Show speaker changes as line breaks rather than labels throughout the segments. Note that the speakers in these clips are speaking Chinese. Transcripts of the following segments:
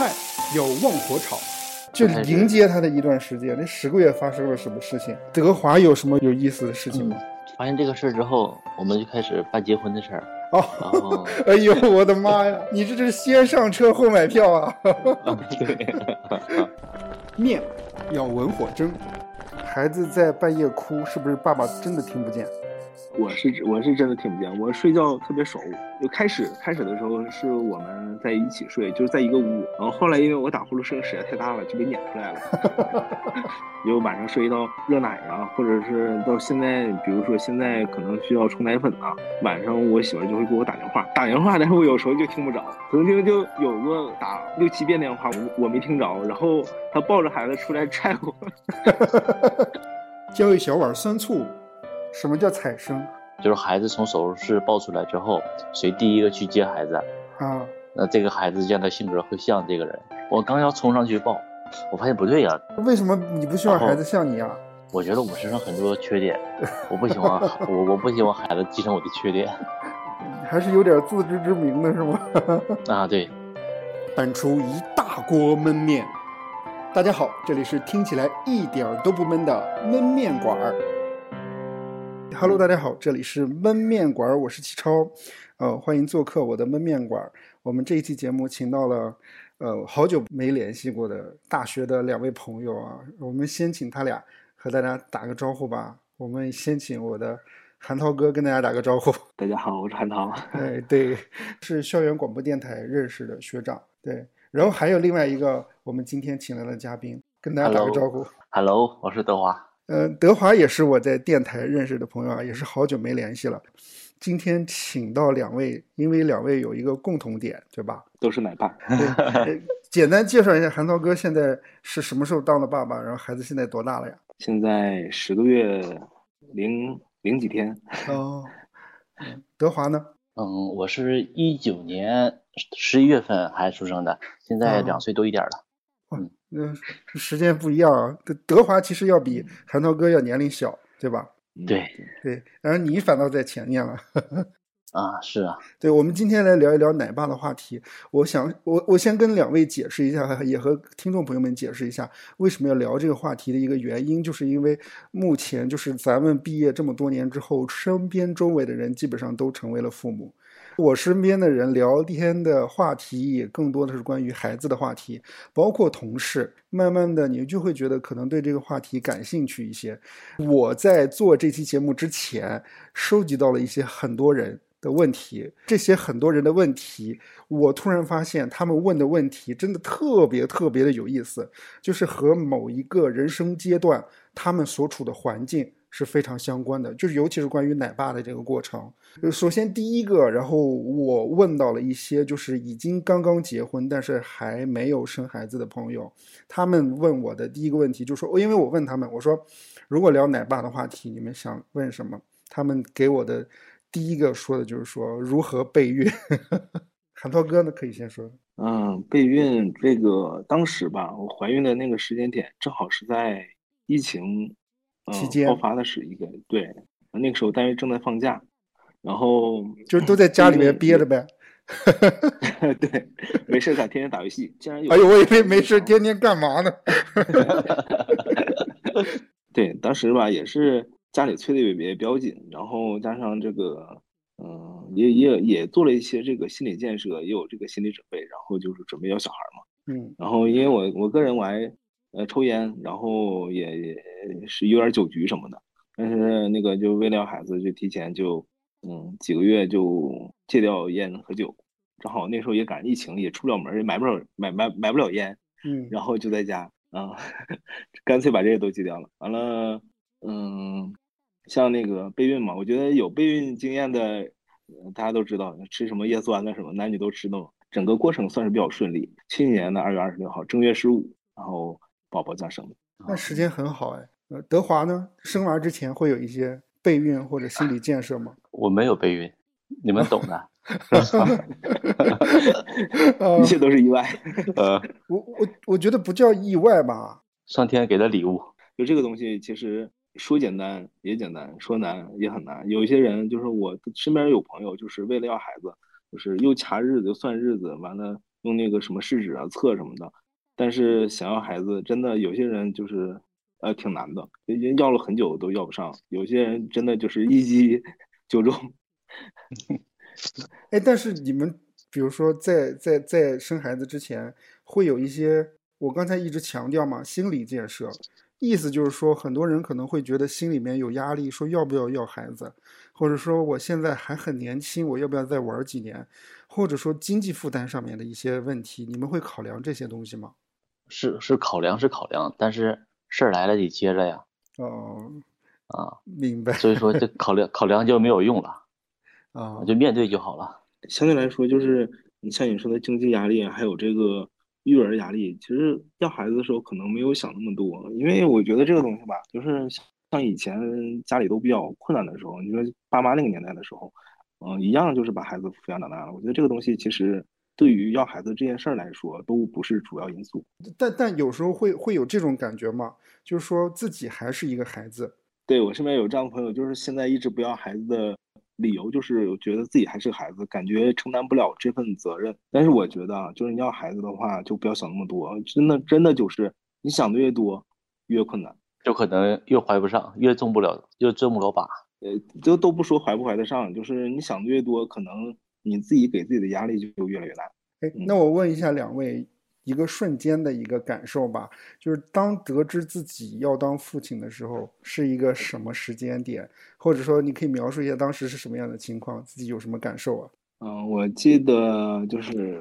菜有旺火炒，就迎接他的一段时间。那十个月发生了什么事情？德华有什么有意思的事情吗？
发现这个事儿之后，我们就开始办结婚的事儿。
哦，哎呦，我的妈呀！你这是先上车后买票啊！面要文火蒸，孩子在半夜哭，是不是爸爸真的听不见？
我是我是真的听不见，我睡觉特别熟。就开始开始的时候是我们在一起睡，就是在一个屋。然后后来因为我打呼噜声实在太大了，就被撵出来了。有晚上睡到热奶呀，或者是到现在，比如说现在可能需要冲奶粉啊，晚上我媳妇就会给我打电话，打电话，但是我有时候就听不着。曾经就有过打六七遍电话，我我没听着，然后她抱着孩子出来 踹我，
浇一小碗酸醋。什么叫彩生？
就是孩子从手术室抱出来之后，谁第一个去接孩子
啊？
那这个孩子这样的性格会像这个人。我刚要冲上去抱，我发现不对呀。
为什么你不希望孩子像你啊？
我觉得我身上很多缺点，我不喜欢我我不希望孩子继承我的缺点。
还是有点自知之明的是吗？
啊，对。
搬出一大锅焖面。大家好，这里是听起来一点都不闷的焖面馆儿。Hello，大家好，这里是焖面馆，我是齐超，呃，欢迎做客我的焖面馆。我们这一期节目请到了，呃，好久没联系过的大学的两位朋友啊，我们先请他俩和大家打个招呼吧。我们先请我的韩涛哥跟大家打个招呼。
大家好，我是韩涛。
哎，对，是校园广播电台认识的学长。对，然后还有另外一个我们今天请来的嘉宾，跟大家打个招呼。
Hello，我是德华。
嗯，德华也是我在电台认识的朋友啊，也是好久没联系了。今天请到两位，因为两位有一个共同点，对吧？
都是奶爸。
简单介绍一下，韩涛哥现在是什么时候当的爸爸？然后孩子现在多大了呀？
现在十个月零零几天。
哦，德华呢？
嗯，我是一九年十一月份孩子出生的，现在两岁多一点了。
嗯。那时间不一样啊，德德华其实要比韩涛哥要年龄小，对吧？
对
对，然后你反倒在前面了。
啊，是啊。
对，我们今天来聊一聊奶爸的话题。我想，我我先跟两位解释一下，也和听众朋友们解释一下，为什么要聊这个话题的一个原因，就是因为目前就是咱们毕业这么多年之后，身边周围的人基本上都成为了父母。我身边的人聊天的话题也更多的是关于孩子的话题，包括同事。慢慢的，你就会觉得可能对这个话题感兴趣一些。我在做这期节目之前，收集到了一些很多人的问题。这些很多人的问题，我突然发现他们问的问题真的特别特别的有意思，就是和某一个人生阶段他们所处的环境。是非常相关的，就是尤其是关于奶爸的这个过程。首先第一个，然后我问到了一些就是已经刚刚结婚，但是还没有生孩子的朋友，他们问我的第一个问题就是说，因为我问他们，我说如果聊奶爸的话题，你们想问什么？他们给我的第一个说的就是说如何备孕。韩涛哥呢，可以先说。
嗯，备孕这个当时吧，我怀孕的那个时间点正好是在疫情。
期间
爆发的是一个对，那个时候单位正在放假，然后
就是都在家里面憋着呗。
对，没事干，天天打游戏。竟然有
哎呦，我以为没事，天天干嘛呢？
对，当时吧也是家里催的也也比较紧，然后加上这个，嗯，也也也做了一些这个心理建设，也有这个心理准备，然后就是准备要小孩
嘛。嗯，
然后因为我我个人我还。呃，抽烟，然后也也是有点酒局什么的，但是那个就为了孩子，就提前就嗯几个月就戒掉烟和酒，正好那时候也赶上疫情，也出不了门，也买不了买买买不了烟，
嗯，
然后就在家啊，干脆把这些都戒掉了。完了，嗯，像那个备孕嘛，我觉得有备孕经验的，大家都知道吃什么叶酸的什么，男女都吃的，整个过程算是比较顺利。去年的二月二十六号，正月十五，然后。宝宝降生的，
那时间很好哎。呃，德华呢，生娃之前会有一些备孕或者心理建设吗？
我没有备孕，你们懂的。
一切都是意外。
呃，
我我我觉得不叫意外吧。
上天给的礼物，
就这个东西，其实说简单也简单，说难也很难。有一些人就是我身边有朋友，就是为了要孩子，就是又掐日子又算日子，完了用那个什么试纸啊测什么的。但是想要孩子，真的有些人就是呃挺难的，已经要了很久都要不上。有些人真的就是一击 就中。
哎，但是你们比如说在在在生孩子之前，会有一些我刚才一直强调嘛，心理建设。意思就是说，很多人可能会觉得心里面有压力，说要不要要孩子，或者说我现在还很年轻，我要不要再玩几年，或者说经济负担上面的一些问题，你们会考量这些东西吗？
是是考量是考量，但是事儿来了得接着呀。
哦，
啊，
明白。
所以说这考量 考量就没有用了，
啊，
就面对就好了。
相对来说，就是你像你说的经济压力，还有这个。育儿压力，其实要孩子的时候可能没有想那么多，因为我觉得这个东西吧，就是像以前家里都比较困难的时候，你说爸妈那个年代的时候，嗯，一样就是把孩子抚养长大了。我觉得这个东西其实对于要孩子这件事儿来说，都不是主要因素。
但但有时候会会有这种感觉吗？就是说自己还是一个孩子。
对我身边有这样的朋友，就是现在一直不要孩子的。理由就是觉得自己还是个孩子，感觉承担不了这份责任。但是我觉得啊，就是你要孩子的话，就不要想那么多。真的，真的就是你想的越多，越困难，
就可能越怀不上，越中不了，越中不了把。
呃，就都不说怀不怀得上，就是你想的越多，可能你自己给自己的压力就越来越大。
哎，那我问一下两位。一个瞬间的一个感受吧，就是当得知自己要当父亲的时候，是一个什么时间点，或者说你可以描述一下当时是什么样的情况，自己有什么感受啊？
嗯，我记得就是，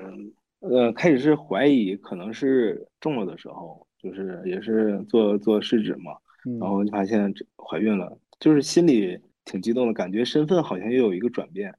呃，开始是怀疑可能是中了的时候，就是也是做做试纸嘛，然后就发现怀孕了，就是心里挺激动的，感觉身份好像又有一个转变。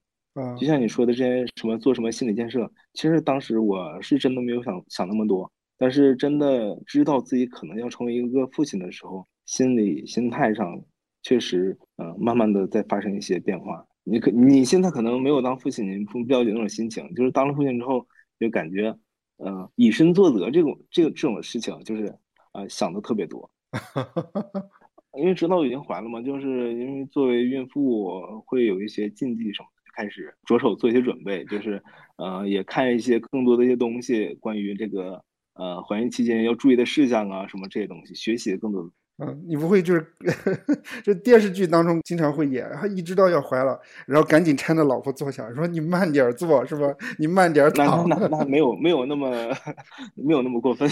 就像你说的这些什么做什么心理建设，其实当时我是真的没有想想那么多，但是真的知道自己可能要成为一个父亲的时候，心理心态上确实，嗯，慢慢的在发生一些变化。你可你现在可能没有当父亲，你不了解那种心情，就是当了父亲之后，就感觉，嗯，以身作则这种这个这种事情，就是呃想的特别多，因为知道已经怀了嘛，就是因为作为孕妇会有一些禁忌什么。开始着手做一些准备，就是，呃，也看一些更多的一些东西，关于这个，呃，怀孕期间要注意的事项啊，什么这些东西，学习更多。
嗯，你不会就是，这电视剧当中经常会演，他一知道要怀了，然后赶紧搀着老婆坐下，说你慢点坐，是吧？你慢点躺。
那那那 没有没有那么没有那么过分。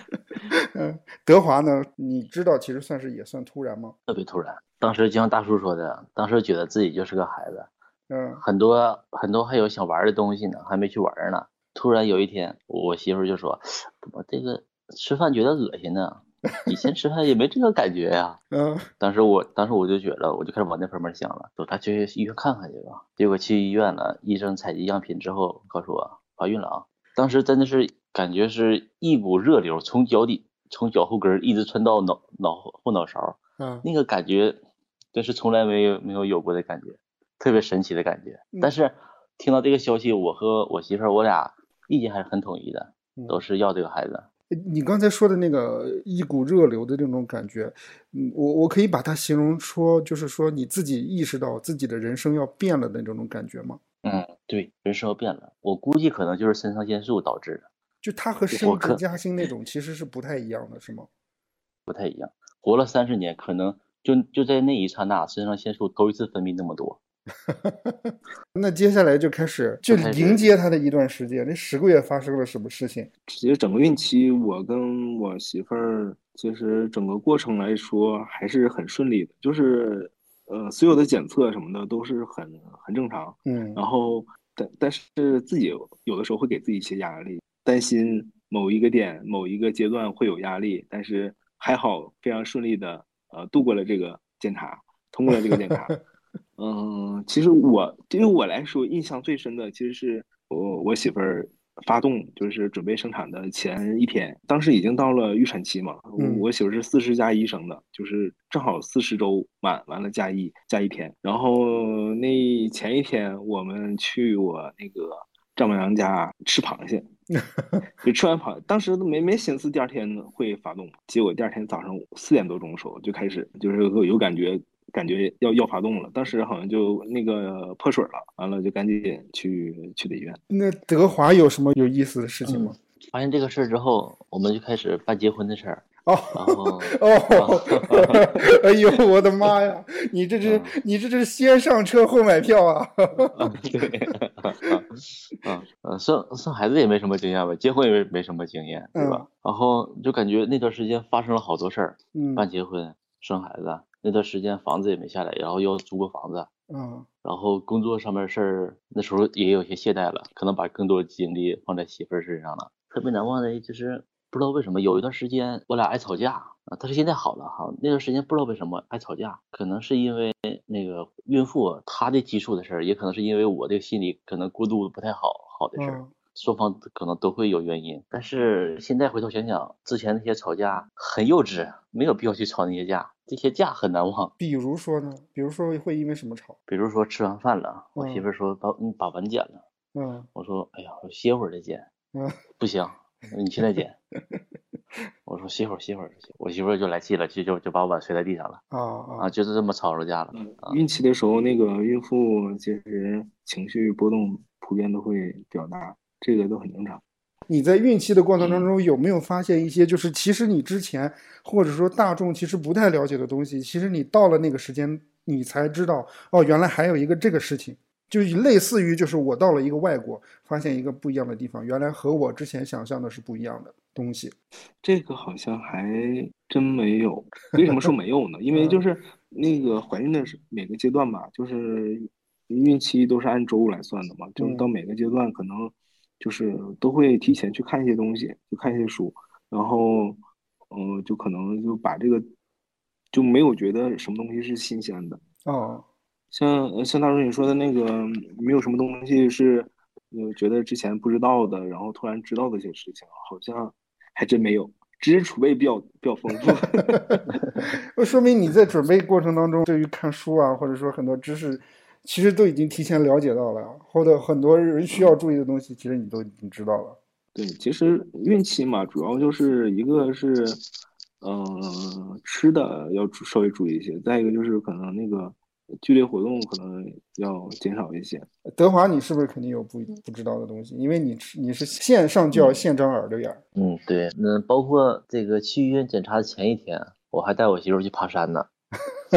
嗯，德华呢？你知道其实算是也算突然吗？
特别突然，当时就像大叔说的，当时觉得自己就是个孩子。
嗯，
很多很多还有想玩的东西呢，还没去玩呢。突然有一天，我媳妇就说：“怎么这个吃饭觉得恶心呢？以前吃饭也没这个感觉呀。”
嗯，
当时我当时我就觉得，我就开始往那方面想了，走，他去医院看看去吧。结果去医院了，医生采集样品之后告诉我怀孕了啊！当时真的是感觉是一股热流从脚底从脚后跟一直窜到脑脑后脑勺，
嗯，
那个感觉真是从来没有没有有过的感觉。特别神奇的感觉，但是听到这个消息，我和我媳妇儿我俩意见还是很统一的，都是要这个孩子。
你刚才说的那个一股热流的这种感觉，嗯，我我可以把它形容说，就是说你自己意识到自己的人生要变了的这种感觉吗？
嗯，对，人生要变了。我估计可能就是肾上腺素导致的。
就它和升职加薪那种其实是不太一样的，是吗？
不太一样。活了三十年，可能就就在那一刹那，肾上腺素头一次分泌那么多。
那接下来就开始就迎接他的一段时间。那十个月发生了什么事情？
其实整个孕期，我跟我媳妇儿，其实整个过程来说还是很顺利的。就是，呃，所有的检测什么的都是很很正常。
嗯。
然后，但但是自己有的时候会给自己一些压力，担心某一个点、某一个阶段会有压力。但是还好，非常顺利的呃度过了这个检查，通过了这个检查。嗯，其实我对于我来说印象最深的，其实是我我媳妇儿发动，就是准备生产的前一天，当时已经到了预产期嘛。我媳妇是四十加一生的，就是正好四十周满，完了加一加一天。然后那前一天我们去我那个丈母娘家吃螃蟹，就吃完螃，当时都没没心思第二天会发动，结果第二天早上四点多钟的时候就开始，就是有感觉。感觉要要发动了，当时好像就那个破水了，完了就赶紧去去的医院。
那德华有什么有意思的事情吗？
发现这个事儿之后，我们就开始办结婚的事儿。
哦
然后
哦，哎呦我的妈呀！你这是你这是先上车后买票啊！
啊，对，啊啊呃，生生孩子也没什么经验吧，结婚也没没什么经验，对吧？然后就感觉那段时间发生了好多事儿，
嗯
办结婚、生孩子，那段时间房子也没下来，然后又租个房子，
嗯
然后工作上面事儿那时候也有些懈怠了，可能把更多精力放在媳妇儿身上了。特别难忘的就是不知道为什么有一段时间我俩爱吵架啊，但是现在好了哈。那段时间不知道为什么爱吵架，可能是因为那个孕妇她的激素的事儿，也可能是因为我这个心理可能过度不太好好的事儿。
嗯
双方可能都会有原因，但是现在回头想想，之前那些吵架很幼稚，没有必要去吵那些架，这些架很难忘。
比如说呢？比如说会因为什么吵？
比如说吃完饭了，我媳妇说把你把碗捡了，
嗯
我说哎呀，我歇会儿再捡，
嗯
不行，你现在捡。我说歇会儿歇会儿，我媳妇儿就来气了，就就就把碗摔在地上了
啊啊
啊，就是这么吵着架了。
孕期的时候，那个孕妇其实情绪波动普遍都会比较大，这个都很正常。
你在孕期的过程当中有没有发现一些，就是其实你之前或者说大众其实不太了解的东西，其实你到了那个时间，你才知道哦，原来还有一个这个事情，就类似于就是我到了一个外国，发现一个不一样的地方，原来和我之前想象的是不一样的东西。
这个好像还真没有。为什么说没有呢？因为就是那个怀孕的是每个阶段吧，就是孕期都是按周来算的嘛，就是到每个阶段可能就是都会提前去看一些东西，就看一些书，然后嗯、呃就可能就把这个就没有觉得什么东西是新鲜的。
哦，
像呃像大叔你说的那个，没有什么东西是呃觉得之前不知道的，然后突然知道的一些事情，好像还真没有，知识储备比较比较丰富。
那 说明你在准备过程当中，对于看书啊，或者说很多知识，其实都已经提前了解到了，或者很多人需要注意的东西，其实你都已经知道了。
对，其实孕期嘛，主要就是一个是，呃，吃的要稍微注意一些，再一个就是可能那个剧烈活动可能要减少一些。
德华，你是不是肯定有不不知道的东西？因为你是你是线上就要现长耳朵眼儿。
嗯，对，那包括这个去医院检查的前一天，我还带我媳妇去爬山呢，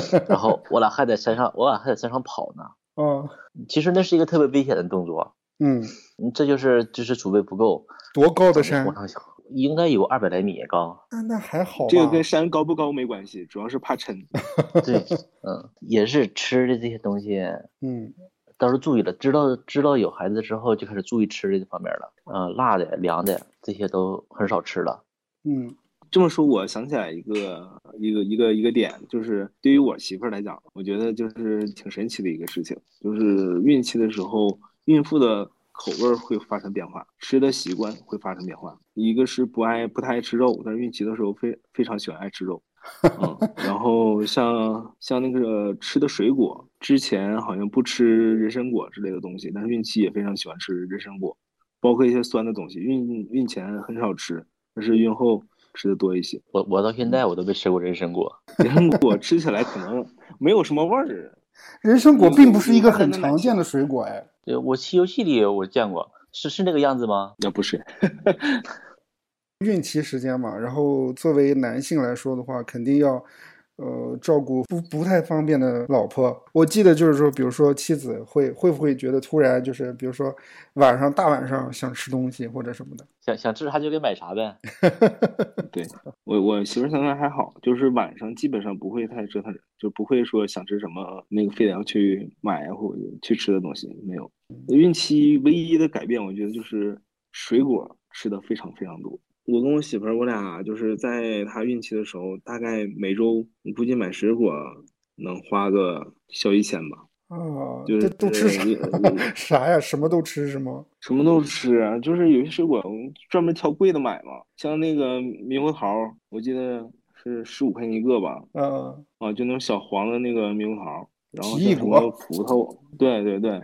然后我俩还在山上，我俩还在山上跑呢。
嗯，
其实那是一个特别危险的动作，
嗯，
嗯这就是知识储备不够。
多高的山
往？上想，应该有二百来米高。
那那还好。
这个跟山高不高没关系，主要是怕沉。
对，嗯，也是吃的这些东西，
嗯
到时候注意了，知道知道有孩子之后就开始注意吃的这方面了。嗯、辣的、凉的这些都很少吃了。
嗯
这么说，我想起来一个一个一个一个点，就是对于我媳妇儿来讲，我觉得就是挺神奇的一个事情，就是孕期的时候，孕妇的口味儿会发生变化，吃的习惯会发生变化。一个是不爱不太爱吃肉，但是孕期的时候非非常喜欢爱吃肉，嗯，然后像像那个吃的水果，之前好像不吃人参果之类的东西，但是孕期也非常喜欢吃人参果，包括一些酸的东西，孕孕前很少吃，但是孕后吃的多一些。
我我到现在我都没吃过人参果。
人参果吃起来可能没有什么味儿，
人参果并不是一个
嗯
很常见的水果哎。
对，我《西游记》里我见过，是是那个样子吗？
那不是。
孕期时间嘛，然后作为男性来说的话，肯定要，呃，照顾不不太方便的老婆。我记得就是说，比如说妻子会会不会觉得突然就是，比如说晚上大晚上想吃东西或者什么的。
想想吃啥就给买啥呗。
对我我媳妇儿现在还好，就是晚上基本上不会太折腾人，就不会说想吃什么那个非得要去买啊或者去吃的东西没有。孕期唯一的改变，我觉得就是水果吃的非常非常多。我跟我媳妇儿，我俩就是在她孕期的时候，大概每周我估计买水果能花个小一千吧。
啊，
就是
这都吃啥
呃
啥呀？什么都吃是吗？
什么都吃啊，就是有些水果专门挑贵的买嘛，像那个猕猴桃，我记得是十五块钱一个吧，
啊，
啊，就那种小黄的那个猕猴桃，然后什么
果
葡萄，对对对，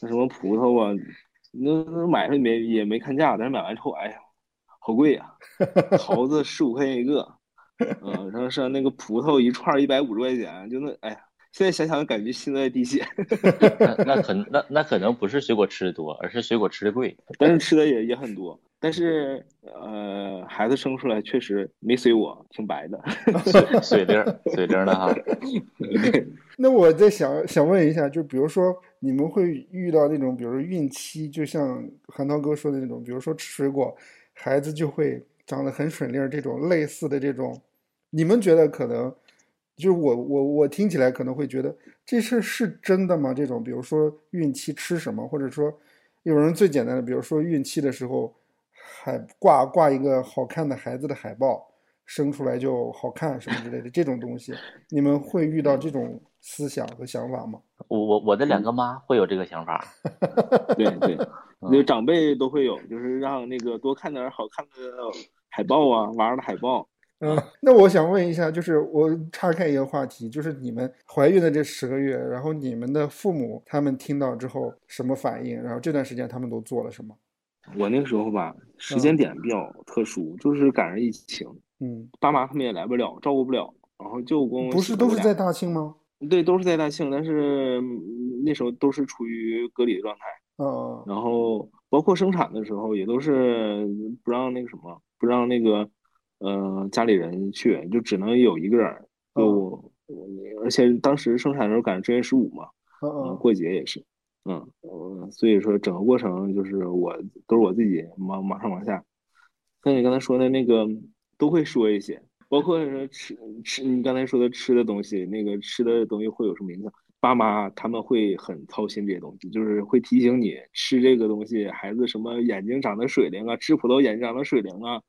那什么葡萄啊，那那买上也没也没看价，但是买完之后，哎呀，好贵呀、桃子十五块钱一个，嗯、然后像那个葡萄一串一百五十块钱，就那，哎呀，现在想想感觉心在滴血。
那那可能那那可能不是水果吃的多，而是水果吃的贵。
但是吃的也也很多。但是呃，孩子生出来确实没随我，挺白的，
水水灵水灵的哈。
那我再想想问一下，就比如说你们会遇到那种，比如说孕期，就像韩涛哥说的那种，比如说吃水果，孩子就会长得很水灵这种类似的这种，你们觉得可能？就是我我我听起来可能会觉得这事是真的吗？这种比如说孕期吃什么，或者说有人最简单的，比如说孕期的时候还挂挂一个好看的孩子的海报，生出来就好看什么之类的这种东西，你们会遇到这种思想和想法吗？
我我我的两个妈会有这个想法，
对对，那长辈都会有，就是让那个多看点好看的海报啊，娃儿的海报。
嗯，那我想问一下，就是我岔开一个话题，就是你们怀孕的这十个月，然后你们的父母他们听到之后什么反应？然后这段时间他们都做了什么？
我那个时候吧，时间点比较特殊，就是赶上疫情，
嗯，
爸妈他们也来不了，照顾不了，然后舅公
不是都是在大庆吗？
对，都是在大庆，但是那时候都是处于隔离的状态，
嗯，
然后包括生产的时候也都是不让那个什么，不让那个。呃，家里人去就只能有一个人，就我，而且当时生产的时候赶上正月十五嘛，
嗯，
过节也是，嗯，所以说整个过程就是我都是我自己忙忙上忙下，像你刚才说的那个都会说一些，包括说吃吃你刚才说的吃的东西，那个吃的东西会有什么影响？爸妈他们会很操心这些东西，就是会提醒你吃这个东西，孩子什么眼睛长得水灵啊，吃葡萄眼睛长得水灵啊。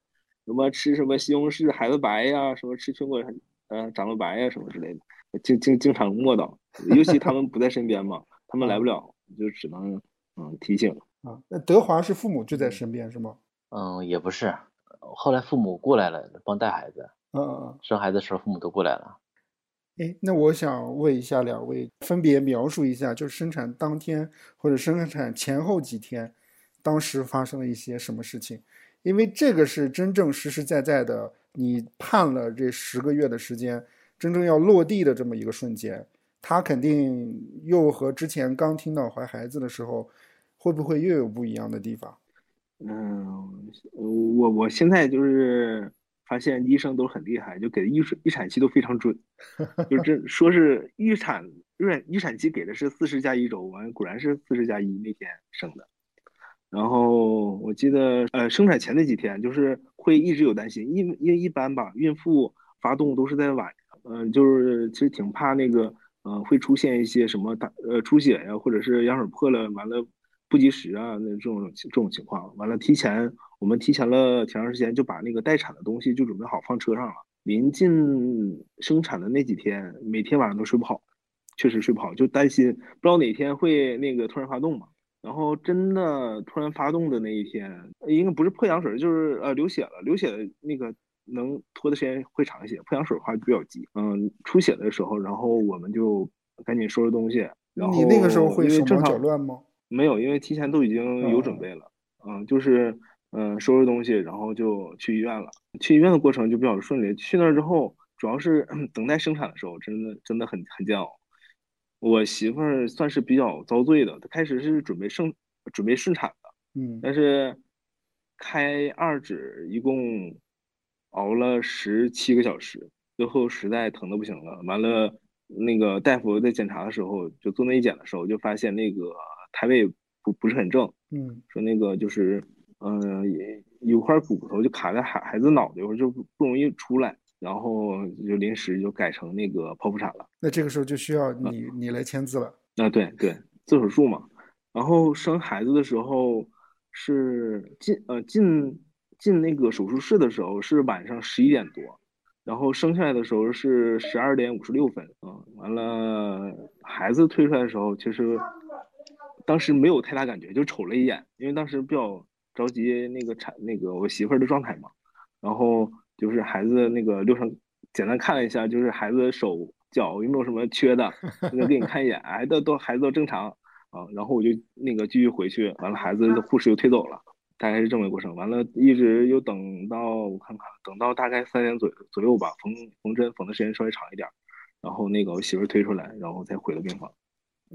什么吃什么西红柿孩子白呀，什么吃苹果，呃，长得白呀，什么之类的，经经经常默叨。尤其他们不在身边嘛，他们来不了，就只能嗯提醒
啊。那德华是父母就在身边是吗？
嗯，也不是，后来父母过来了，帮带孩子。
嗯嗯嗯。
生孩子的时候父母都过来了。
哎，那我想问一下两位，分别描述一下，就是生产当天或者生产前后几天，当时发生了一些什么事情。因为这个是真正实实在在的，你盼了这十个月的时间，真正要落地的这么一个瞬间，他肯定又和之前刚听到怀孩子的时候，会不会又有不一样的地方？
嗯，我我现在就是发现医生都很厉害，就给的预预产期都非常准，就这说是预产预产预产期给的是四十加一周，完果然是四十加一那天生的。然后我记得，呃，生产前那几天就是会一直有担心，因因为一般吧，孕妇发动都是在晚上，嗯，就是其实挺怕那个，呃，会出现一些什么大呃出血呀，或者是羊水破了，完了不及时啊，那这种这种情况，完了提前我们提前了挺长时间就把那个待产的东西就准备好放车上了。临近生产的那几天，每天晚上都睡不好，确实睡不好，就担心不知道哪天会那个突然发动嘛。然后真的突然发动的那一天，应该不是破羊水，就是呃流血了。流血的那个能拖的时间会长一些，破羊水的话就比较急。嗯，出血的时候，然后我们就赶紧收拾东西。然后
你那个时候会手忙脚乱吗？
没有，因为提前都已经有准备了。嗯，就是嗯收拾东西，然后就去医院了。去医院的过程就比较顺利。去那儿之后，主要是 等待生产的时候，真的真的很很煎熬。我媳妇儿算是比较遭罪的，她开始是准备生准备顺产的，
嗯，
但是开二指一共熬了十七个小时，最后实在疼的不行了，完了那个大夫在检查的时候，就做内检的时候就发现那个胎位不不是很正，
嗯，
说那个就是嗯有块骨头就卡在孩孩子脑袋，就不容易出来。然后就临时就改成那个剖腹产了。
那这个时候就需要你你来签字了。
啊，对对，做手术嘛。然后生孩子的时候是进呃进进那个手术室的时候是晚上十一点多，然后生下来的时候是十二点五十六分。嗯，完了孩子推出来的时候，其实当时没有太大感觉，就瞅了一眼，因为当时比较着急那个产那个我媳妇儿的状态嘛，然后。就是孩子那个流程，简单看了一下，就是孩子手脚有没有什么缺的，那个给你看一眼，哎，都都孩子都正常啊。然后我就那个继续回去，完了孩子的护士又推走了，大概是这么个过程。完了，一直又等到我看看，等到大概三点左左右吧，缝缝针缝的时间稍微长一点，然后那个我媳妇儿推出来，然后才回了病房。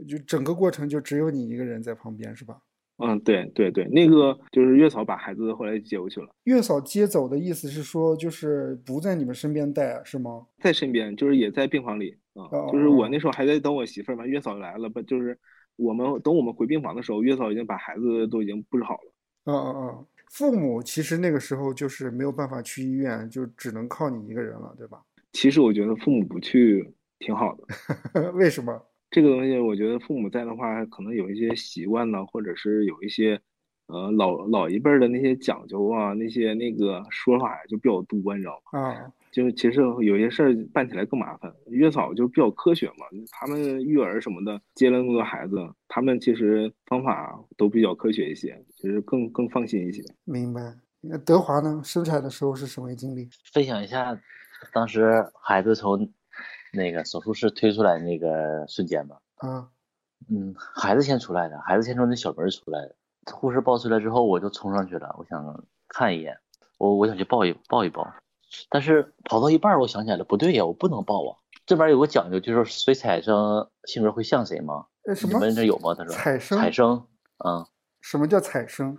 就整个过程就只有你一个人在旁边是吧？
嗯，对对对，那个就是月嫂把孩子后来接过去了。
月嫂接走的意思是说，就是不在你们身边带是吗？
在身边，就是也在病房里啊。就是我那时候还在等我媳妇儿嘛，月嫂来了不？就是我们等我们回病房的时候，月嫂已经把孩子都已经布置好了。
嗯嗯嗯，父母其实那个时候就是没有办法去医院，就只能靠你一个人了，对吧？
其实我觉得父母不去挺好
的。为什么？
这个东西，我觉得父母在的话，可能有一些习惯呢，或者是有一些，呃，老老一辈的那些讲究啊，那些那个说法呀，就比较多，你知道
吗？啊，
就其实有些事儿办起来更麻烦。月嫂就比较科学嘛，他们育儿什么的，接了那么多孩子，他们其实方法都比较科学一些，其实更更放心一些。
明白。那德华呢？生产的时候是什么经历？
分享一下，当时孩子从。那个手术室推出来那个瞬间吧，
嗯，
嗯，孩子先出来的，孩子先从那小门出来的，护士抱出来之后，我就冲上去了，我想看一眼，我我想去抱一抱一抱，但是跑到一半，我想起来了，不对呀，我不能抱啊，这边有个讲究，就是谁产生性格会像谁吗？
什么？
你们这有吗？他说
产生，
产生，嗯，
什么叫产生？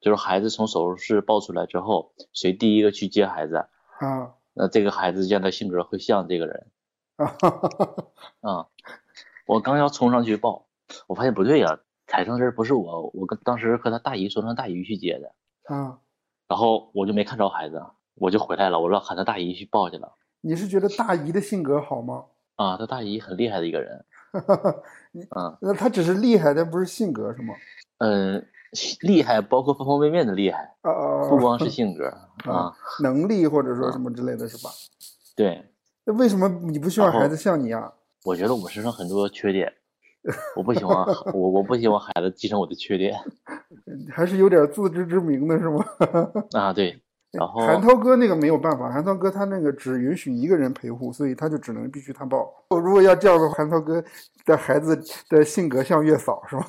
就是孩子从手术室抱出来之后，谁第一个去接孩子，
啊，
那这个孩子将来性格会像这个人。啊！我刚要冲上去抱，我发现不对呀，踩生人不是我，我跟当时和他大姨说让大姨去接的。
啊！
然后我就没看着孩子，我就回来了，我让喊他大姨去抱去了。
你是觉得大姨的性格好吗？
啊，他大姨很厉害的一个人。
啊，那他只是厉害，但不是性格是吗？
嗯，厉害包括方方面面的厉害，不光是性格啊，
能力或者说什么之类的是吧？
对。
那为什么你不希望孩子像你啊？
我觉得我身上很多缺点，我不希望我我不希望孩子继承我的缺点，
还是有点自知之明的是吗？
啊，对。然后
韩涛哥那个没有办法，韩涛哥他那个只允许一个人陪护，所以他就只能必须他抱。如果要这样的话，韩涛哥的孩子的性格像月嫂是吗？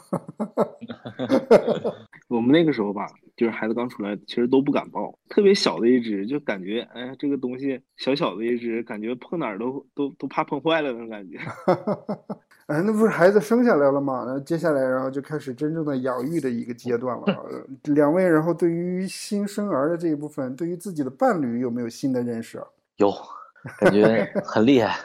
我们那个时候吧，就是孩子刚出来，其实都不敢抱，特别小的一只，就感觉哎，这个东西小小的一只，感觉碰哪儿都都都怕碰坏了那种感觉。
哎，那不是孩子生下来了吗？那接下来然后就开始真正的养育的一个阶段了。两位，然后对于新生儿的这一部分，对于自己的伴侣有没有新的认识？
有，感觉很厉害。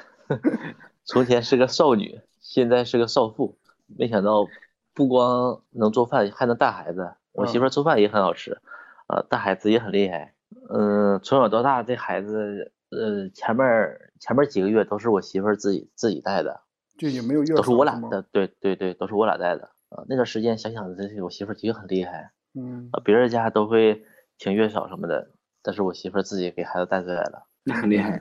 从前是个少女，现在是个少妇，没想到不光能做饭，还能带孩子。我媳妇做饭也很好吃，呃，带孩子也很厉害。嗯，从小到大这孩子，呃，前面前面几个月都是我媳妇自己自己带的。
就也没有月
都是我俩的，对对对，都是我俩带的啊。那段时间想想，这我媳妇儿的确很厉害，
嗯，
别人家都会请月嫂什么的，但是我媳妇儿自己给孩子带出来了，
那很厉害。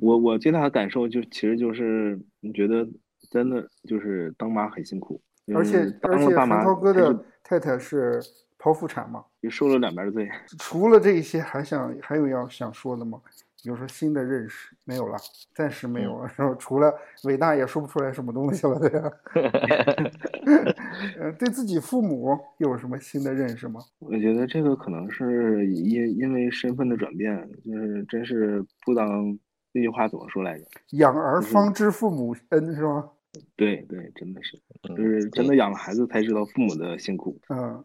我我最大的感受就其实就是你觉得真的就是当妈很辛苦，
而且而且韩涛哥的太太是剖腹产嘛，
你受了两边的罪。
除了这些，还想还有要想说的吗？比如说新的认识没有了，暂时没有了。然后除了伟大也说不出来什么东西了，对呀。呃，对自己父母有什么新的认识吗？
我觉得这个可能是因因为身份的转变，就是真是不当那句话怎么说来着？
养儿方知父母恩，是吗？
对对，真的是，就是真的养了孩子才知道父母的辛苦。
嗯，哎。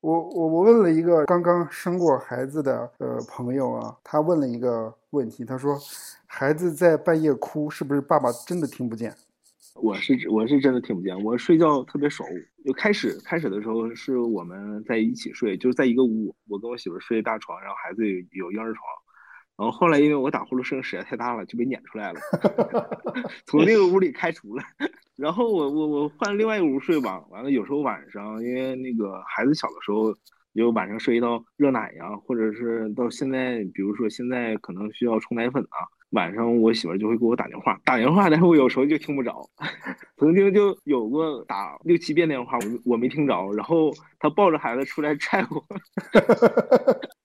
我我我问了一个刚刚生过孩子的呃朋友啊，他问了一个问题，他说，孩子在半夜哭，是不是爸爸真的听不见？
我是我是真的听不见，我睡觉特别熟。就开始开始的时候是我们在一起睡，就是在一个屋，我跟我媳妇睡大床，然后孩子有婴儿床。然后后来因为我打呼噜声实在太大了，就被撵出来了，从那个屋里开除了。然后我我我换另外一个屋睡吧。完了有时候晚上因为那个孩子小的时候，就晚上涉及到热奶呀，或者是到现在，比如说现在可能需要冲奶粉啊，晚上我媳妇就会给我打电话，打电话，但是我有时候就听不着。曾经就有过打六七遍电话，我我没听着，然后她抱着孩子出来踹我。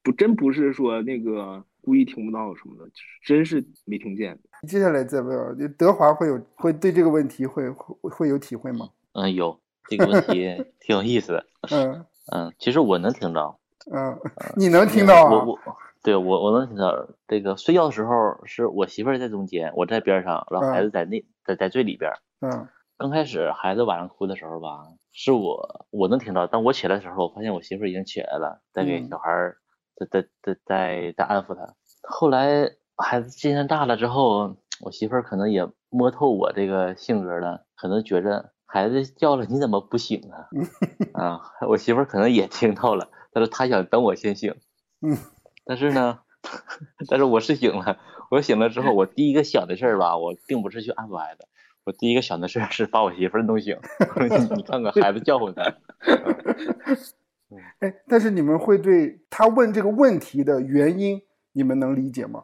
不，真不是说那个。故意听不到什么的，真是没听见。
接下来再问，德华会有会对这个问题会会会有体会吗？
嗯，有这个问题 挺有意思的。
嗯
嗯，其实我能听到。
嗯，你能听到啊？
我我对我我能听到这个睡觉的时候是我媳妇儿在中间，我在边上，然后孩子在那在在最里边。
嗯
刚开始孩子晚上哭的时候吧，是我我能听到，但我起来的时候，我发现我媳妇儿已经起来了，在给
嗯
小孩儿在在在在在安抚他。后来孩子渐渐大了之后，我媳妇儿可能也摸透我这个性格了，可能觉着孩子叫了你怎么不醒啊？啊，我媳妇儿可能也听到了，但是她想等我先醒。
嗯，
但是呢，但是我是醒了，我醒了之后，我第一个想的事儿吧，我并不是去安抚孩子，我第一个想的事儿是把我媳妇儿弄醒。你你看看孩子叫唤他，
哎，但是你们会对他问这个问题的原因，你们能理解吗？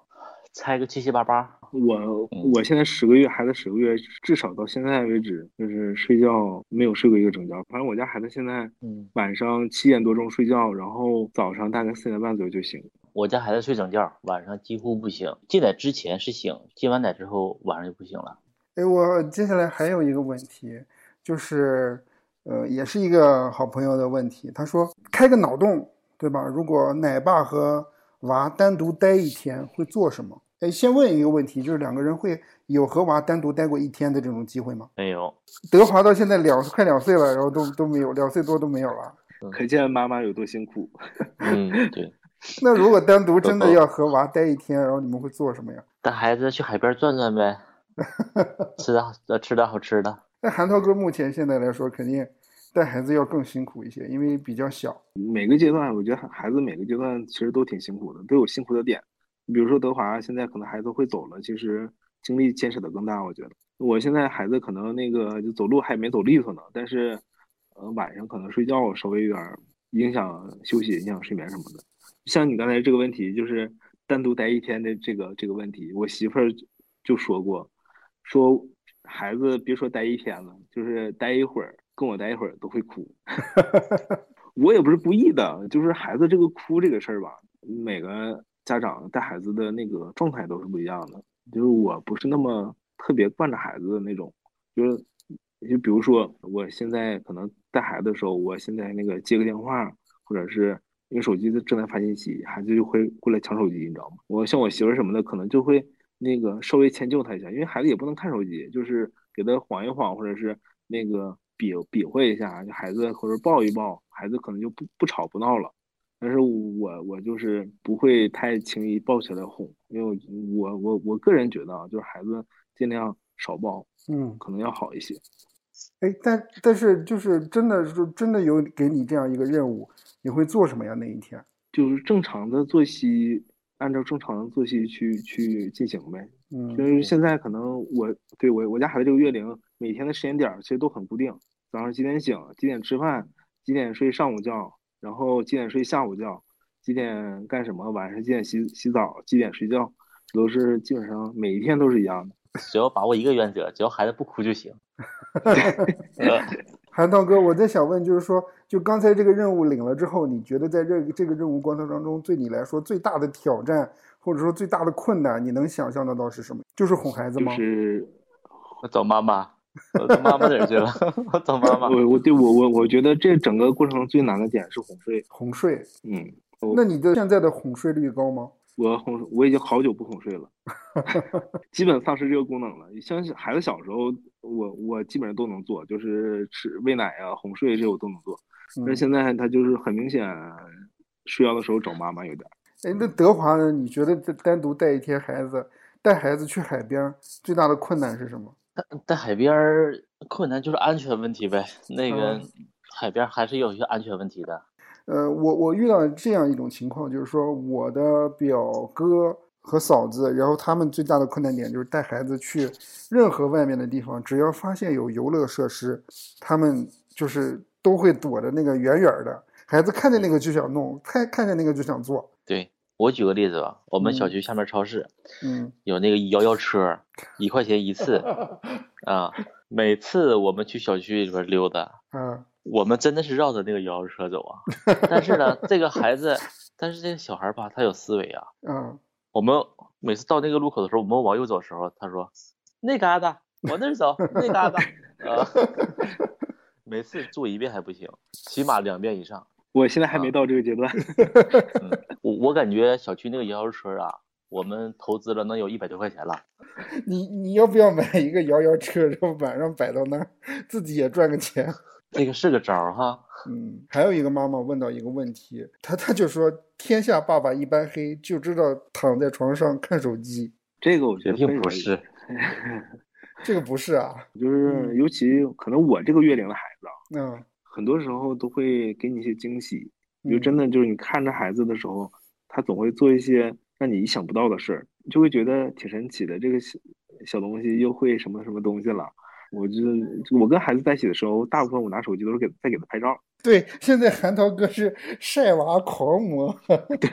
猜个七七八八。
我
嗯
我现在十个月，孩子十个月，至少到现在为止，就是睡觉没有睡过一个整觉。反正我家孩子现在
嗯，
晚上七点多钟睡觉，然后早上大概四点半左右就醒。
我家孩子睡整觉，晚上几乎不醒，进奶之前是醒，进完奶之后晚上就不醒了。
哎，我接下来还有一个问题，就是，呃，也是一个好朋友的问题。他说，开个脑洞，对吧？如果奶爸和娃单独待一天，会做什么？哎，先问一个问题，就是两个人会有和娃单独待过一天的这种机会吗？
没有，
德华到现在两快两岁了，然后都都没有，两岁多都没有了。
可见妈妈有多辛苦。
嗯，对，
那如果单独真的要和娃待一天，然后你们会做什么呀？
带孩子去海边转转呗，吃点呃吃点好吃的。
那韩涛哥目前现在来说，肯定带孩子要更辛苦一些，因为比较小。
每个阶段，我觉得孩子每个阶段其实都挺辛苦的，都有辛苦的点。比如说德华现在可能孩子会走了，其实精力牵扯的更大。我觉得我现在孩子可能那个就走路还没走利索呢，但是呃晚上可能睡觉稍微有点影响休息、影响睡眠什么的。像你刚才这个问题，就是单独待一天的这个这个问题，我媳妇儿就说过，说孩子别说待一天了，就是待一会儿，跟我待一会儿都会哭。我也不是故意的，就是孩子这个哭这个事儿吧，每个家长带孩子的那个状态都是不一样的。就是我不是那么特别惯着孩子的那种，就是就比如说我现在可能带孩子的时候，我现在那个接个电话，或者是因为手机正在发信息，孩子就会过来抢手机，你知道吗？我像我媳妇儿什么的，可能就会那个稍微迁就他一下，因为孩子也不能看手机，就是给他晃一晃，或者是那个比比划一下，就孩子或者抱一抱，孩子可能就不不吵不闹了。但是我我就是不会太轻易抱起来哄，因为我我我个人觉得啊，就是孩子尽量少抱，
嗯，
可能要好一些。
哎，但但是就是真的是真的有给你这样一个任务，你会做什么呀？那一天？
就是正常的作息，按照正常的作息去去进行呗。
嗯，
就是现在可能我对我我家孩子这个月龄，每天的时间点儿其实都很固定，早上几点醒，几点吃饭，几点睡上午觉，然后几点睡下午觉，几点干什么，晚上几点洗洗澡，几点睡觉，都是基本上每一天都是一样的。
只要把握一个原则，只要孩子不哭就行。呃
韩涛哥，我在想问，就是说，就刚才这个任务领了之后，你觉得在这个这个任务过程当中，对你来说最大的挑战，或者说最大的困难，你能想象得到是什么？就是哄孩子吗
就
吗？
是
我找妈妈，我找妈妈哪儿去了？我找妈妈。
我我对我我我觉得这整个过程中最难的点是哄睡。
哄睡。
嗯，
那你的现在的哄睡率高吗？
我哄我已经好久不哄睡了，基本丧失这个功能了。像孩子小时候，我我基本上都能做，就是吃喂奶啊、哄睡这我都能做。但是
嗯，
现在他就是很明显，睡觉的时候找妈妈有点儿。
哎，那德华呢？你觉得这单独带一天孩子，带孩子去海边，最大的困难是什么？
带带海边儿困难就是安全问题呗，那个
嗯
海边儿还是有一些安全问题的。
呃，我我遇到这样一种情况，就是说我的表哥和嫂子，然后他们最大的困难点就是带孩子去任何外面的地方，只要发现有游乐设施，他们就是都会躲着那个远远的，孩子看见那个就想弄，看看见那个就想做。
对我举个例子吧，我们小
嗯
区下面超市
嗯
有那个摇摇车，一块钱一次 啊。每次我们去小区里边溜达，
嗯
我们真的是绕着那个摇摇车走啊。但是呢，这个孩子，但是这个小孩儿吧，他有思维啊。
啊
我们每次到那个路口的时候，我们往右走的时候，他说那嘎达，往那儿走，那嘎达啊。每次做一遍还不行，起码两遍以上。
我现在还没到这个阶段。
嗯，我我感觉小区那个摇摇车啊，我们投资了能有一百多块钱了。
你你要不要买一个摇摇车，然后晚上摆到那儿，自己也赚个钱？
这个是个招儿哈。
嗯，还有一个妈妈问到一个问题，她她就说：“天下爸爸一般黑，就知道躺在床上看手机。
这个我觉得
并不是，
这个不是啊，
就是尤其可能我这个月龄的孩子，
嗯，
很多时候都会给你一些惊喜。就
嗯
真的就是你看着孩子的时候，他总会做一些让你意想不到的事儿，你就会觉得挺神奇的。这个小小东西又会什么什么东西了。我就我跟孩子在一起的时候，大部分我拿手机都是给在给他拍照。
对，现在韩涛哥是晒娃狂魔，对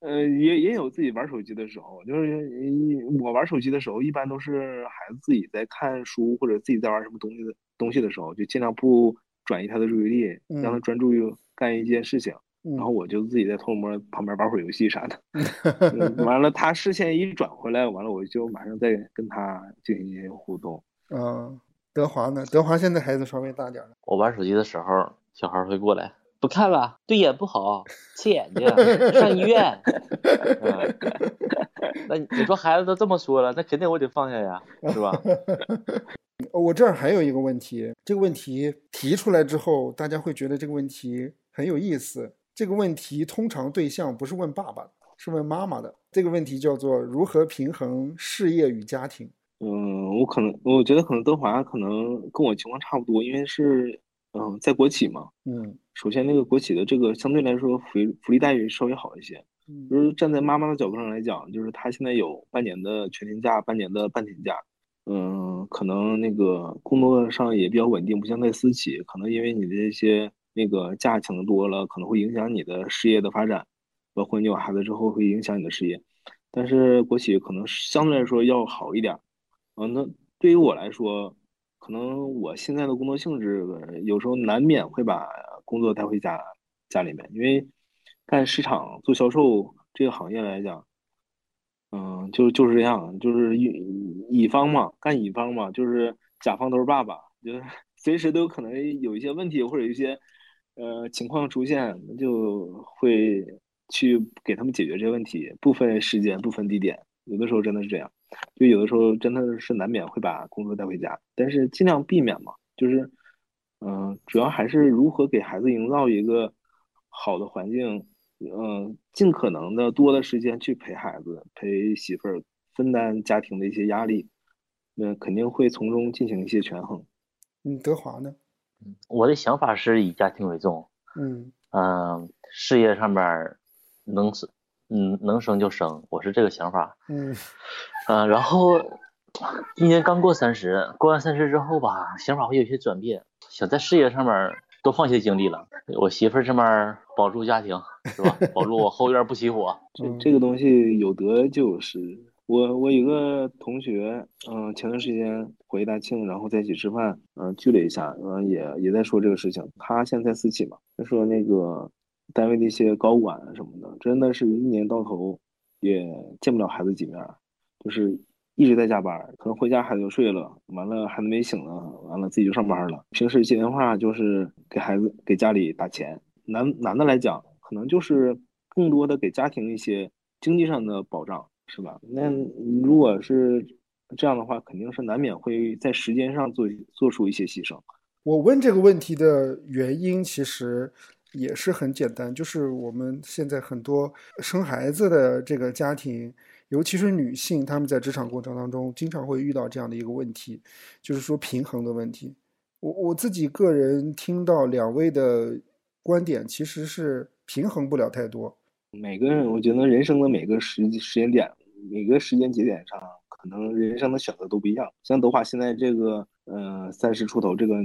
呃，也也有自己玩手机的时候，就是一我玩手机的时候，一般都是孩子自己在看书或者自己在玩什么东西的东西的时候，就尽量不转移他的注意力，让他
嗯
专注于干一件事情。
嗯
然后我就自己在偷摸旁边玩会儿游戏啥的。嗯 完了，他视线一转回来，完了我就马上再跟他进行一些互动。
嗯，德华呢？德华现在孩子稍微大点儿了，
我玩手机的时候，小孩会过来，不看了，对眼不好，刺眼睛，上医院。嗯，那你你说孩子都这么说了，那肯定我得放下呀，是吧？
我这儿还有一个问题，这个问题提出来之后，大家会觉得这个问题很有意思。这个问题通常对象不是问爸爸的，是问妈妈的。这个问题叫做如何平衡事业与家庭。
嗯，我可能我觉得可能德华可能跟我情况差不多，因为是嗯在国企嘛。
嗯
首先，那个国企的这个相对来说福利福利待遇稍微好一些。
嗯
就是站在妈妈的角度上来讲，就是她现在有半年的全天假，半年的半天假，嗯，可能那个工作上也比较稳定，不像在私企，可能因为你的这些那个假请的多了，可能会影响你的事业的发展，包括你有孩子之后会影响你的事业。但是国企可能相对来说要好一点儿，嗯，那对于我来说，可能我现在的工作性质，有时候难免会把工作带回家家里面，因为干市场做销售这个行业来讲，嗯，就就是这样，就是乙乙方嘛，干乙方嘛，就是甲方都是爸爸，就是 随时都有可能有一些问题或者一些呃情况出现，就会去给他们解决这些问题，不分时间，不分地点，有的时候真的是这样，就有的时候真的是难免会把工作带回家，但是尽量避免嘛，就是嗯、主要还是如何给孩子营造一个好的环境。嗯，尽可能的多的时间去陪孩子、陪媳妇儿，分担家庭的一些压力，那肯定会从中进行一些权衡。
嗯，德华呢？
我的想法是以家庭为重，
嗯
嗯，事业上面儿能生，嗯，能生就生，我是这个想法。
嗯
嗯，然后今年刚过三十，过完三十之后吧，想法会有些转变，想在事业上面儿多放些精力了。我媳妇儿这面儿保住家庭，是吧？保住我后院不起火。
这
嗯
这个东西有得就有失。我我有个同学，嗯、前段时间回大庆，然后在一起吃饭，嗯、聚了一下，嗯、也也在说这个事情。他现在在私企嘛，他说那个单位的一些高管啊什么的，真的是一年到头也见不了孩子几面儿，就是一直在加班，可能回家孩子就睡了，完了孩子没醒呢，完了自己就上班了。平时接电话就是给孩子给家里打钱。男男的来讲，可能就是更多的给家庭一些经济上的保障，是吧？那如果是这样的话，肯定是难免会在时间上做做出一些牺牲。
我问这个问题的原因其实也是很简单，就是我们现在很多生孩子的这个家庭，尤其是女性，她们在职场过程当中经常会遇到这样的一个问题，就是说平衡的问题。我我自己个人听到两位的观点，其实是平衡不了太多。
每个人，我觉得人生的每个时时间点，每个时间节点上，可能人生的选择都不一样。像德华现在这个，呃，三十出头这个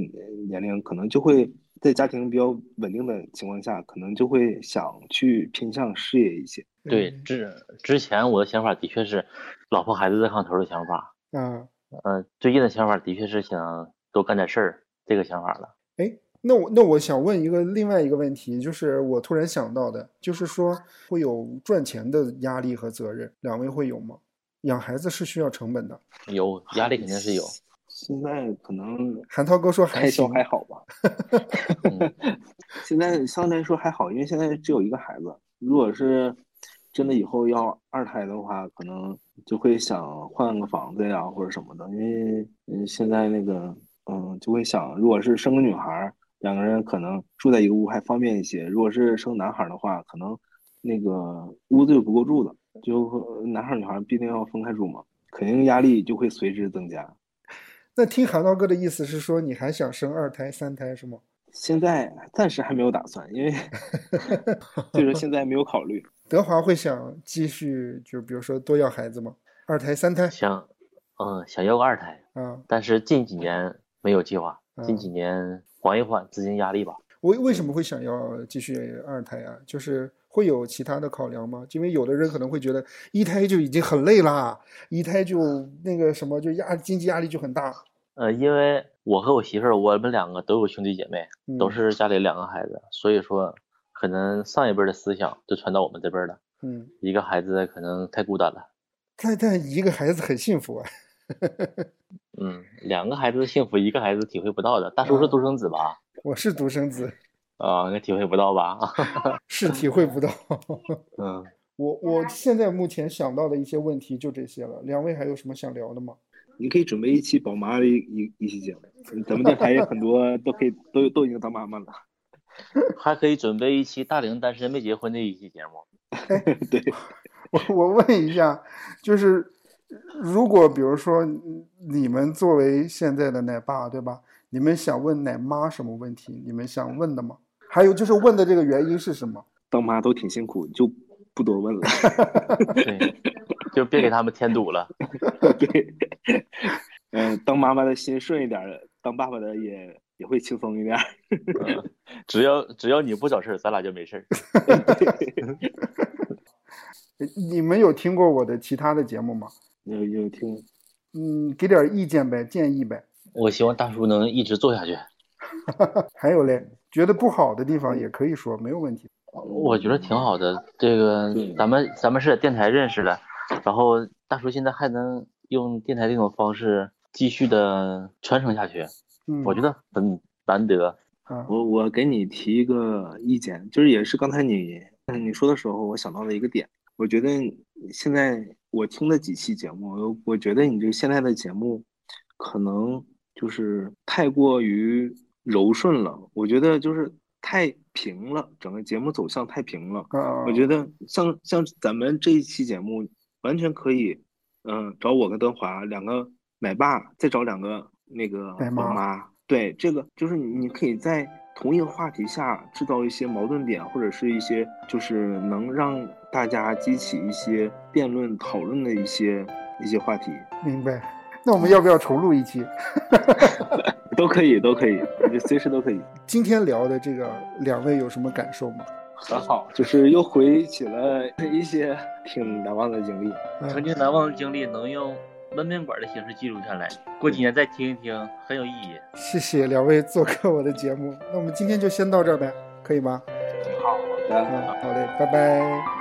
年龄，可能就会在家庭比较稳定的情况下，可能就会想去偏向事业一些。
对，之之前我的想法的确是老婆孩子热炕头的想法，
嗯，
呃，最近的想法的确是想多干点事儿这个想法了。
哎，那我那我想问一个另外一个问题，就是我突然想到的，就是说会有赚钱的压力和责任，两位会有吗？养孩子是需要成本的。
有压力肯定是有，
现在可能
韩涛哥说还
开销
行，
还好吧？
嗯
现在相对来说还好，因为现在只有一个孩子。如果是真的以后要二胎的话，可能就会想换个房子呀或者什么的，因为嗯现在那个嗯就会想，如果是生个女孩儿，两个人可能住在一个屋还方便一些；如果是生男孩儿的话，可能那个屋子就不够住了，就男孩儿女孩儿必定要分开住嘛，肯定压力就会随之增加。
那听韩道哥的意思是说，你还想生二胎、三胎是吗？
现在暂时还没有打算，因为 就是现在没有考虑。
德华会想继续，就比如说多要孩子吗？二胎、三胎？
想，嗯，想要个二胎，
啊，
但是近几年没有计划，
嗯
近几年缓一缓资金压力吧。
为为什么会想要继续二胎啊？就是会有其他的考量吗？因为有的人可能会觉得一胎就已经很累啦，一胎就 那个什么就压经济压力就很大。
呃，因为我和我媳妇儿，我们两个都有兄弟姐妹，
嗯
都是家里两个孩子，所以说可能上一辈儿的思想就传到我们这辈儿了。
嗯，
一个孩子可能太孤单了，
但但一个孩子很幸福啊。
嗯，两个孩子的幸福，一个孩子体会不到的。大叔是独生子吧？
我是独生子，
啊，那体会不到吧？
是体会不到。
嗯，
我我现在目前想到的一些问题就这些了。两位还有什么想聊的吗？
你可以准备一期宝妈的一一一期节目，咱们电台有很多都可以都都已经当妈妈了。
还可以准备一期大龄单身没结婚的一期节目。
对，
我我问一下，就是如果比如说嗯你们作为现在的奶爸，对吧？你们想问奶妈什么问题？你们想问的吗？还有就是问的这个原因是什么？
当妈都挺辛苦，就不多问了。
对，就别给他们添堵了。
对，嗯、当妈妈的心顺一点儿，当爸爸的也也会轻松一点
只要只要你不找事儿，咱俩就没事儿。
你们有听过我的其他的节目吗？
有有听，
嗯，给点意见呗，建议呗。
我希望大叔能一直做下去。
还有嘞，觉得不好的地方也可以说，没有问题。
我觉得挺好的，这个咱们咱们是在电台认识的，然后大叔现在还能用电台这种方式继续的传承下去，
嗯，
我觉得很难得。
啊，
我我给你提一个意见，就是也是刚才你你说的时候，我想到了一个点。我觉得现在我听了几期节目，我我觉得你这个现在的节目可能就是太过于柔顺了，我觉得就是太平了，整个节目走向太平了。
啊，
我觉得像像咱们这一期节目，完全可以，嗯、找我跟德华两个奶爸，再找两个那个
奶妈。
对，这个就是你你可以在同一个话题下制造一些矛盾点，或者是一些就是能让大家激起一些辩论讨论的一些一些话题，
明白。那我们要不要重录一期？
都可以，都可以，你随时都可以。
今天聊的这个，两位有什么感受吗？
很好，就是又回忆起了一些挺难忘的经历。
曾经难忘的经历能用焖面馆的形式记录下来，过几年再听一听，很有意义。
谢谢两位做客我的节目。那我们今天就先到这儿呗，可以吗？
好的。
嗯，好嘞，拜拜。